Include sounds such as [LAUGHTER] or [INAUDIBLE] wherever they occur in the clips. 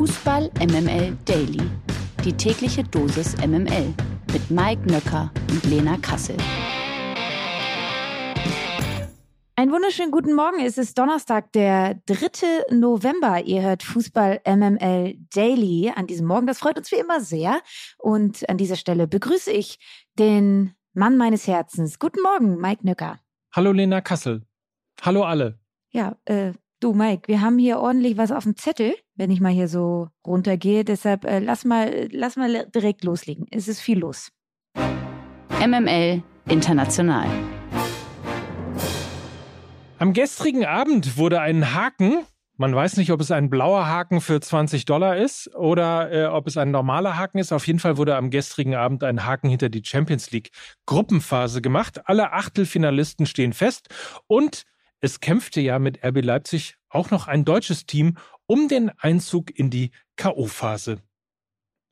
Fußball MML Daily. Die tägliche Dosis MML mit Mike Nöcker und Lena Kassel. Einen wunderschönen guten Morgen. Es ist Donnerstag, der 3. November. Ihr hört Fußball MML Daily an diesem Morgen. Das freut uns wie immer sehr. Und an dieser Stelle begrüße ich den Mann meines Herzens. Guten Morgen, Mike Nöcker. Hallo Lena Kassel. Hallo alle. Ja, äh, du Mike, wir haben hier ordentlich was auf dem Zettel, wenn ich mal hier so runtergehe. Deshalb äh, lass mal, lass mal direkt loslegen. Es ist viel los. MML International. Am gestrigen Abend wurde ein Haken, man weiß nicht, ob es ein blauer Haken für 20 Dollar ist oder äh, ob es ein normaler Haken ist. Auf jeden Fall wurde am gestrigen Abend ein Haken hinter die Champions League Gruppenphase gemacht. Alle Achtelfinalisten stehen fest und es kämpfte ja mit RB Leipzig auch noch ein deutsches Team um den Einzug in die K.O.-Phase.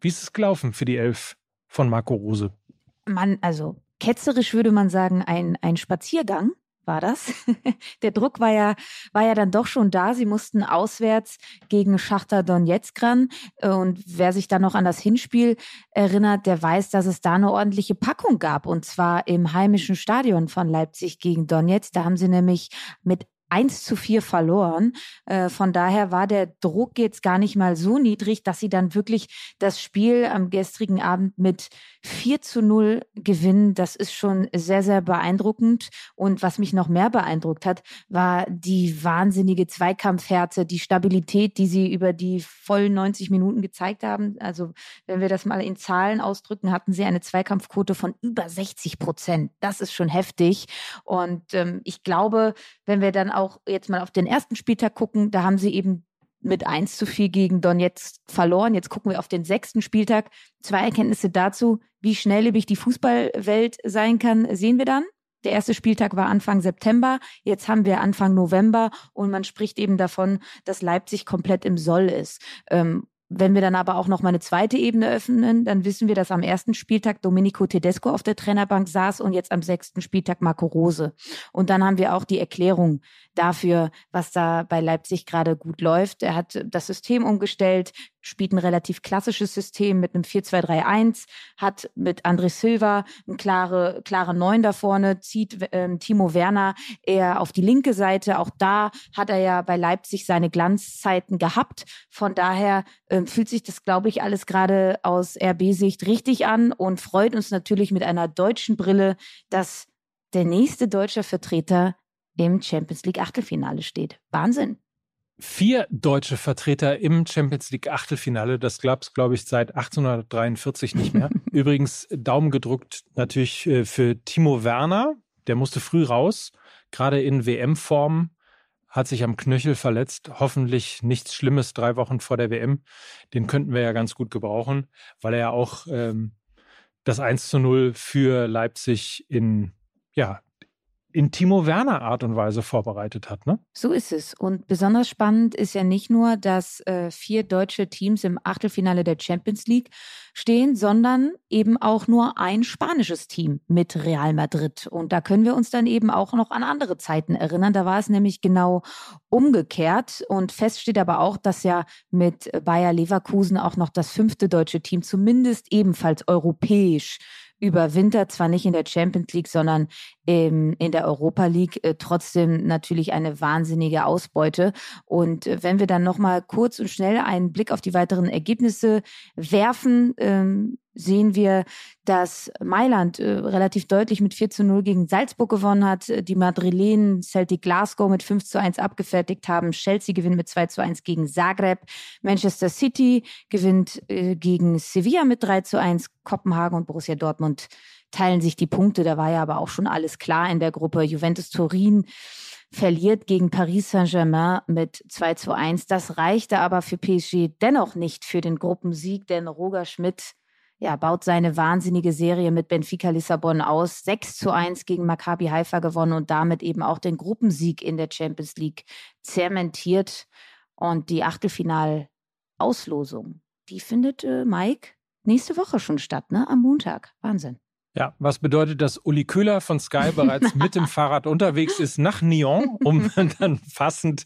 Wie ist es gelaufen für die Elf von Marco Rose? Man, also ketzerisch würde man sagen, ein, ein Spaziergang war das. [LAUGHS] Der Druck war ja, war ja dann doch schon da. Sie mussten auswärts gegen Schachter Donetsk ran. Und wer sich dann noch an das Hinspiel erinnert, der weiß, dass es da eine ordentliche Packung gab. Und zwar im heimischen Stadion von Leipzig gegen Donetsk. Da haben sie nämlich mit 1 zu 4 verloren. Äh, von daher war der Druck jetzt gar nicht mal so niedrig, dass sie dann wirklich das Spiel am gestrigen Abend mit 4 zu 0 gewinnen. Das ist schon sehr, sehr beeindruckend. Und was mich noch mehr beeindruckt hat, war die wahnsinnige Zweikampfhärte, die Stabilität, die sie über die vollen 90 Minuten gezeigt haben. Also wenn wir das mal in Zahlen ausdrücken, hatten sie eine Zweikampfquote von über 60 Prozent. Das ist schon heftig. Und ähm, ich glaube, wenn wir dann auch jetzt mal auf den ersten Spieltag gucken, da haben sie eben mit 1 zu 4 gegen Donetsk verloren. Jetzt gucken wir auf den sechsten Spieltag. Zwei Erkenntnisse dazu, wie schnelllebig die Fußballwelt sein kann, sehen wir dann. Der erste Spieltag war Anfang September, jetzt haben wir Anfang November und man spricht eben davon, dass Leipzig komplett im Soll ist. Ähm, wenn wir dann aber auch noch mal eine zweite Ebene öffnen, dann wissen wir, dass am ersten Spieltag Domenico Tedesco auf der Trainerbank saß und jetzt am sechsten Spieltag Marco Rose. Und dann haben wir auch die Erklärung dafür, was da bei Leipzig gerade gut läuft. Er hat das System umgestellt, spielt ein relativ klassisches System mit einem 4-2-3-1, hat mit André Silva einen klare, klare Neun da vorne, zieht ähm, Timo Werner eher auf die linke Seite. Auch da hat er ja bei Leipzig seine Glanzzeiten gehabt. Von daher ähm, fühlt sich das, glaube ich, alles gerade aus RB-Sicht richtig an und freut uns natürlich mit einer deutschen Brille, dass der nächste deutsche Vertreter im Champions League Achtelfinale steht. Wahnsinn vier deutsche Vertreter im Champions League Achtelfinale. Das gab es, glaube ich, seit 1843 nicht mehr. [LAUGHS] Übrigens Daumen gedruckt natürlich äh, für Timo Werner. Der musste früh raus, gerade in WM-Form, hat sich am Knöchel verletzt. Hoffentlich nichts Schlimmes drei Wochen vor der WM. Den könnten wir ja ganz gut gebrauchen, weil er ja auch ähm, das 1 zu 0 für Leipzig in ja, in Timo Werner Art und Weise vorbereitet hat. Ne? So ist es. Und besonders spannend ist ja nicht nur, dass äh, vier deutsche Teams im Achtelfinale der Champions League stehen, sondern eben auch nur ein spanisches Team mit Real Madrid. Und da können wir uns dann eben auch noch an andere Zeiten erinnern. Da war es nämlich genau umgekehrt. Und fest steht aber auch, dass ja mit Bayer Leverkusen auch noch das fünfte deutsche Team zumindest ebenfalls europäisch überwintert, zwar nicht in der Champions League, sondern ähm, in der Europa League, äh, trotzdem natürlich eine wahnsinnige Ausbeute. Und äh, wenn wir dann nochmal kurz und schnell einen Blick auf die weiteren Ergebnisse werfen, ähm, sehen wir, dass Mailand äh, relativ deutlich mit 4 zu 0 gegen Salzburg gewonnen hat, die Madrilenen Celtic Glasgow mit 5 zu 1 abgefertigt haben, Chelsea gewinnt mit 2 zu 1 gegen Zagreb, Manchester City gewinnt äh, gegen Sevilla mit 3 zu 1, Kopenhagen und Borussia Dortmund teilen sich die Punkte, da war ja aber auch schon alles klar in der Gruppe, Juventus Turin verliert gegen Paris Saint-Germain mit 2 zu 1. Das reichte aber für PSG dennoch nicht für den Gruppensieg, denn Roger Schmidt ja, baut seine wahnsinnige Serie mit Benfica Lissabon aus. 6 zu 1 gegen Maccabi Haifa gewonnen und damit eben auch den Gruppensieg in der Champions League zementiert. Und die Achtelfinalauslosung, die findet äh, Mike nächste Woche schon statt, ne? Am Montag. Wahnsinn. Ja, was bedeutet, dass Uli Köhler von Sky bereits mit dem [LAUGHS] Fahrrad unterwegs ist nach Nyon, um [LAUGHS] dann passend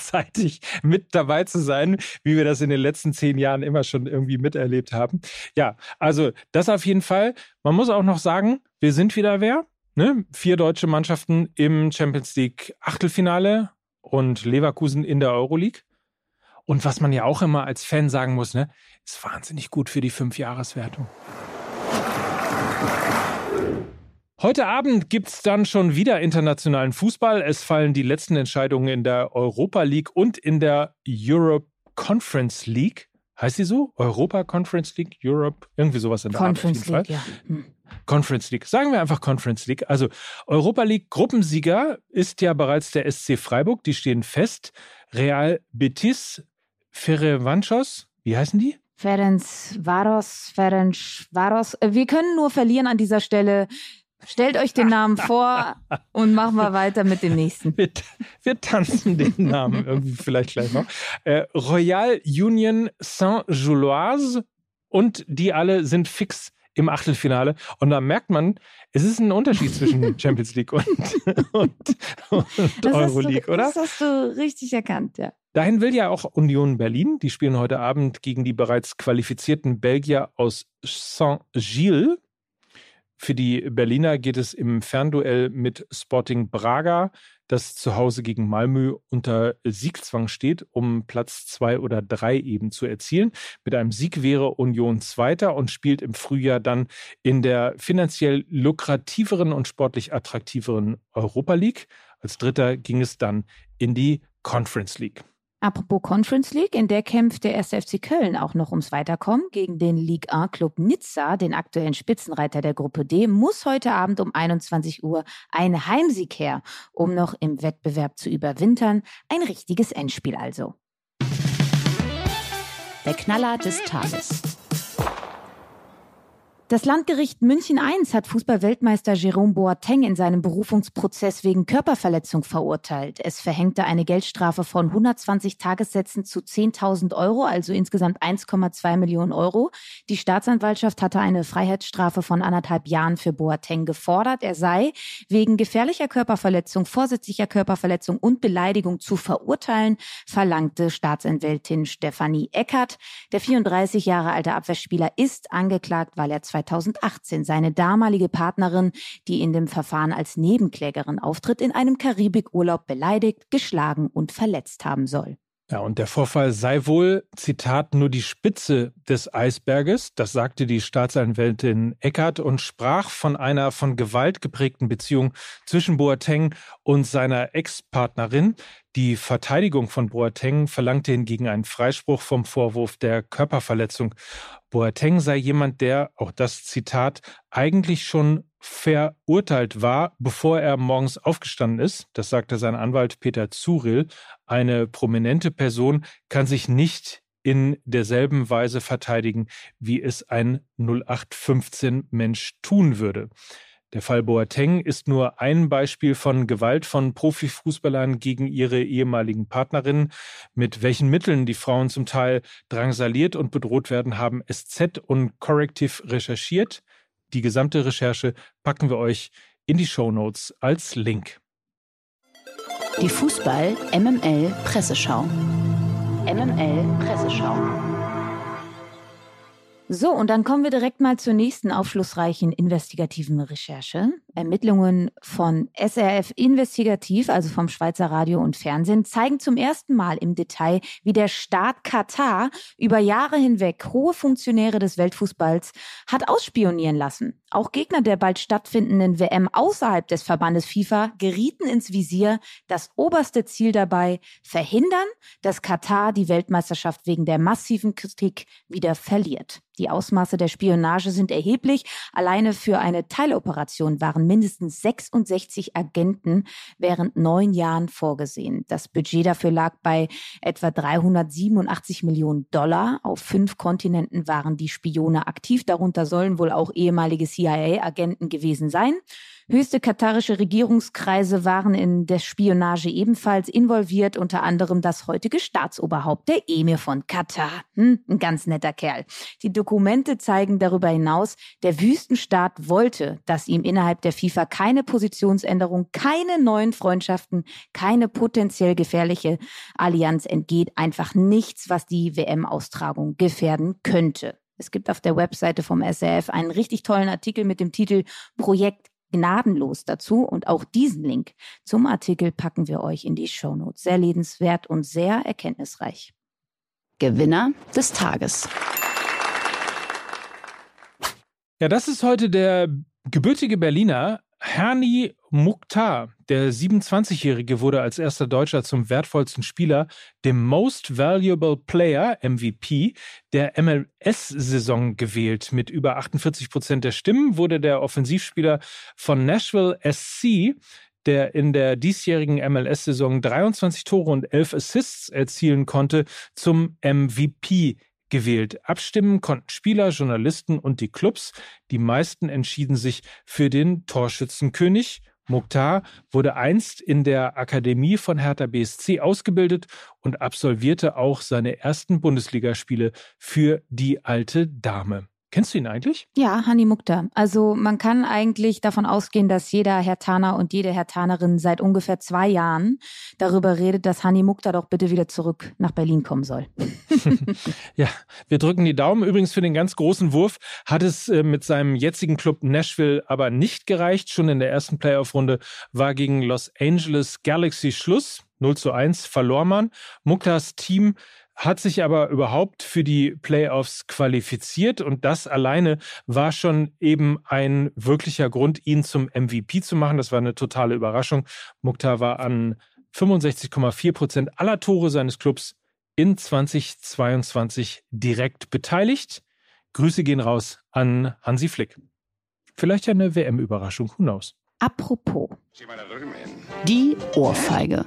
zeitig mit dabei zu sein, wie wir das in den letzten zehn Jahren immer schon irgendwie miterlebt haben. Ja, also das auf jeden Fall. Man muss auch noch sagen, wir sind wieder wer. Ne? Vier deutsche Mannschaften im Champions League Achtelfinale und Leverkusen in der Euroleague. Und was man ja auch immer als Fan sagen muss, ne, ist wahnsinnig gut für die Fünfjahreswertung. Heute Abend gibt es dann schon wieder internationalen Fußball. Es fallen die letzten Entscheidungen in der Europa League und in der Europe Conference League. Heißt sie so? Europa Conference League, Europe, irgendwie sowas in der Conference Art. League, ja. Hm. Conference League. Sagen wir einfach Conference League. Also Europa League Gruppensieger ist ja bereits der SC Freiburg. Die stehen fest. Real Betis, Ferevanchos, wie heißen die? Ferenc Varos, Ferenc Varos. Äh, wir können nur verlieren an dieser Stelle. Stellt euch den Namen vor und machen wir weiter mit dem nächsten. [LAUGHS] Wir, wir tanzen den Namen irgendwie vielleicht gleich noch. Äh, Royal Union Saint-Gilloise und die alle sind fix im Achtelfinale. Und da merkt man, es ist ein Unterschied zwischen [LAUGHS] Champions League und, und, und Euroleague, oder? Das hast du richtig erkannt, ja. Dahin will ja auch Union Berlin. Die spielen heute Abend gegen die bereits qualifizierten Belgier aus Saint-Gilles. Für die Berliner geht es im Fernduell mit Sporting Braga, das zu Hause gegen Malmö unter Siegzwang steht, um Platz zwei oder drei eben zu erzielen. Mit einem Sieg wäre Union Zweiter und spielt im Frühjahr dann in der finanziell lukrativeren und sportlich attraktiveren Europa League. Als Dritter ging es dann in die Conference League. Apropos Conference League, in der kämpft der 1. FC Köln auch noch ums Weiterkommen gegen den Ligue 1 Club Nizza, den aktuellen Spitzenreiter der Gruppe D, muss heute Abend um 21 Uhr ein Heimsieg her, um noch im Wettbewerb zu überwintern. Ein richtiges Endspiel also. Der Knaller des Tages. Das Landgericht München I hat Fußballweltmeister Jerome Boateng in seinem Berufungsprozess wegen Körperverletzung verurteilt. Es verhängte eine Geldstrafe von 120 Tagessätzen zu 10.000 Euro, also insgesamt 1,2 Millionen Euro. Die Staatsanwaltschaft hatte eine Freiheitsstrafe von anderthalb Jahren für Boateng gefordert. Er sei wegen gefährlicher Körperverletzung, vorsätzlicher Körperverletzung und Beleidigung zu verurteilen, verlangte Staatsanwältin Stefanie Eckert. Der 34 Jahre alte Abwehrspieler ist angeklagt, weil er 2018 seine damalige Partnerin, die in dem Verfahren als Nebenklägerin auftritt, in einem Karibikurlaub beleidigt, geschlagen und verletzt haben soll. Ja, und der Vorfall sei wohl, Zitat, nur die Spitze des Eisberges, das sagte die Staatsanwältin Eckert und sprach von einer von Gewalt geprägten Beziehung zwischen Boateng und seiner Ex-Partnerin. Die Verteidigung von Boateng verlangte hingegen einen Freispruch vom Vorwurf der Körperverletzung. Boateng sei jemand, der, auch das Zitat, eigentlich schon verurteilt war, bevor er morgens aufgestanden ist. Das sagte sein Anwalt Peter Zuril. Eine prominente Person kann sich nicht in derselben Weise verteidigen, wie es ein 0815 Mensch tun würde. Der Fall Boateng ist nur ein Beispiel von Gewalt von Profifußballern gegen ihre ehemaligen Partnerinnen. Mit welchen Mitteln die Frauen zum Teil drangsaliert und bedroht werden, haben SZ und Corrective recherchiert. Die gesamte Recherche packen wir euch in die Show Notes als Link. Die Fußball MML Presseschau. MML Presseschau. So, und dann kommen wir direkt mal zur nächsten aufschlussreichen investigativen Recherche. Ermittlungen von SRF Investigativ, also vom Schweizer Radio und Fernsehen, zeigen zum ersten Mal im Detail, wie der Staat Katar über Jahre hinweg hohe Funktionäre des Weltfußballs hat ausspionieren lassen. Auch Gegner der bald stattfindenden WM außerhalb des Verbandes FIFA gerieten ins Visier. Das oberste Ziel dabei, verhindern, dass Katar die Weltmeisterschaft wegen der massiven Kritik wieder verliert. Die Ausmaße der Spionage sind erheblich. Alleine für eine Teiloperation waren mindestens 66 Agenten während neun Jahren vorgesehen. Das Budget dafür lag bei etwa 387 Millionen Dollar. Auf fünf Kontinenten waren die Spione aktiv. Darunter sollen wohl auch ehemalige CIA-Agenten gewesen sein. Höchste katarische Regierungskreise waren in der Spionage ebenfalls involviert, unter anderem das heutige Staatsoberhaupt, der Emir von Katar. Hm, ein ganz netter Kerl. Die Dokumente zeigen darüber hinaus, der Wüstenstaat wollte, dass ihm innerhalb der FIFA keine Positionsänderung, keine neuen Freundschaften, keine potenziell gefährliche Allianz entgeht, einfach nichts, was die WM-Austragung gefährden könnte. Es gibt auf der Webseite vom SRF einen richtig tollen Artikel mit dem Titel Projekt gnadenlos dazu und auch diesen Link zum Artikel packen wir euch in die Shownotes. Sehr lebenswert und sehr erkenntnisreich. Gewinner des Tages. Ja, das ist heute der gebürtige Berliner Herni Mukhtar, der 27-Jährige, wurde als erster Deutscher zum wertvollsten Spieler, dem Most Valuable Player, MVP, der MLS-Saison gewählt. Mit über 48 Prozent der Stimmen wurde der Offensivspieler von Nashville SC der in der diesjährigen MLS-Saison 23 Tore und 11 Assists erzielen konnte, zum MVP gewählt. Abstimmen konnten Spieler, Journalisten und die Clubs. Die meisten entschieden sich für den Torschützenkönig. Mukhtar wurde einst in der Akademie von Hertha BSC ausgebildet und absolvierte auch seine ersten Bundesligaspiele für die alte Dame. Kennst du ihn eigentlich? Ja, Hani Mukta. Also man kann eigentlich davon ausgehen, dass jeder Herr Taner und jede Herr Tanerin seit ungefähr zwei Jahren darüber redet, dass Hani Mukta doch bitte wieder zurück nach Berlin kommen soll. [LAUGHS] [LAUGHS] ja, wir drücken die Daumen. Übrigens für den ganz großen Wurf hat es äh, mit seinem jetzigen Club Nashville aber nicht gereicht. Schon in der ersten Playoff-Runde war gegen Los Angeles Galaxy Schluss. 0 zu 1 verlor man. Muktas Team hat sich aber überhaupt für die Playoffs qualifiziert und das alleine war schon eben ein wirklicher Grund, ihn zum MVP zu machen. Das war eine totale Überraschung. Mukhtar war an 65,4 Prozent aller Tore seines Clubs in 2022 direkt beteiligt. Grüße gehen raus an Hansi Flick. Vielleicht eine WM-Überraschung, who? Apropos. Die Ohrfeige.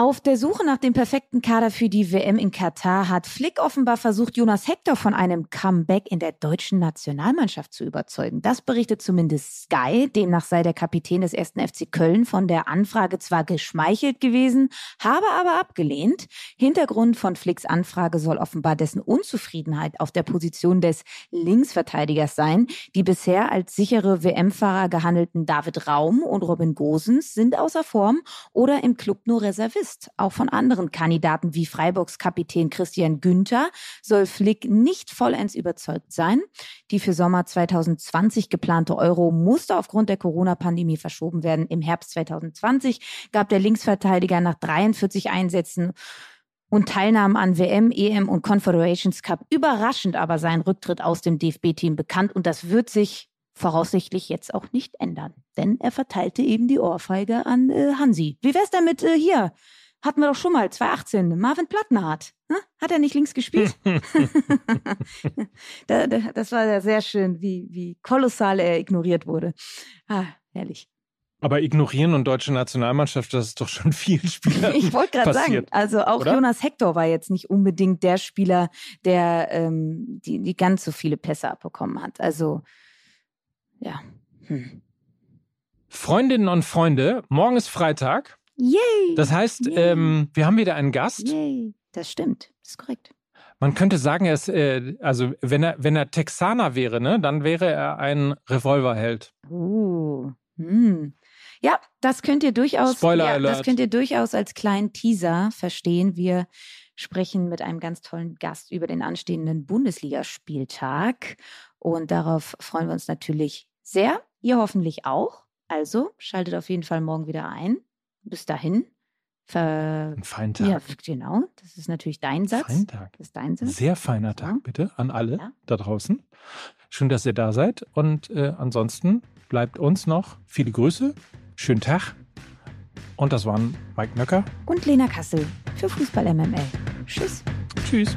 Auf der Suche nach dem perfekten Kader für die WM in Katar hat Flick offenbar versucht, Jonas Hector von einem Comeback in der deutschen Nationalmannschaft zu überzeugen. Das berichtet zumindest Sky. Demnach sei der Kapitän des ersten FC Köln von der Anfrage zwar geschmeichelt gewesen, habe aber abgelehnt. Hintergrund von Flicks Anfrage soll offenbar dessen Unzufriedenheit auf der Position des Linksverteidigers sein. Die bisher als sichere WM-Fahrer gehandelten David Raum und Robin Gosens sind außer Form oder im Club nur reserviert ist. Auch von anderen Kandidaten wie Freiburgs Kapitän Christian Günther soll Flick nicht vollends überzeugt sein. Die für Sommer 2020 geplante Euro musste aufgrund der Corona-Pandemie verschoben werden. Im Herbst 2020 gab der Linksverteidiger nach 43 Einsätzen und Teilnahmen an WM, EM und Confederations Cup überraschend aber seinen Rücktritt aus dem DFB-Team bekannt und das wird sich voraussichtlich jetzt auch nicht ändern. Denn er verteilte eben die Ohrfeige an äh, Hansi. Wie wär's denn mit äh, hier? Hatten wir doch schon mal, 2018, Marvin Plattenhardt. Hm? Hat er nicht links gespielt? [LAUGHS] da, da, das war ja sehr schön, wie, wie kolossal er ignoriert wurde. Ah, herrlich. Aber ignorieren und deutsche Nationalmannschaft, das ist doch schon viel Spieler. Ich wollte gerade sagen, also auch oder? Jonas Hector war jetzt nicht unbedingt der Spieler, der ähm, die, die ganz so viele Pässe abbekommen hat. Also ja. Hm. Freundinnen und Freunde, morgen ist Freitag. Yay! Das heißt, Yay. Ähm, wir haben wieder einen Gast. Yay! Das stimmt, das ist korrekt. Man könnte sagen, er ist, äh, also wenn er, wenn er Texaner wäre, ne, dann wäre er ein Revolverheld. Uh, hm. Ja, das könnt ihr durchaus, Spoiler ja, Alert. das könnt ihr durchaus als kleinen Teaser verstehen. Wir sprechen mit einem ganz tollen Gast über den anstehenden Bundesligaspieltag und darauf freuen wir uns natürlich sehr. Ihr hoffentlich auch. Also schaltet auf jeden Fall morgen wieder ein. Bis dahin. Ver Ein feinen Tag. Ja, genau. Das ist natürlich dein Satz. Fein Tag. Das ist dein Satz. Sehr feiner Tag, so. bitte, an alle ja. da draußen. Schön, dass ihr da seid. Und äh, ansonsten bleibt uns noch viele Grüße. Schönen Tag. Und das waren Mike Nöcker und Lena Kassel für Fußball MML. Tschüss. Tschüss.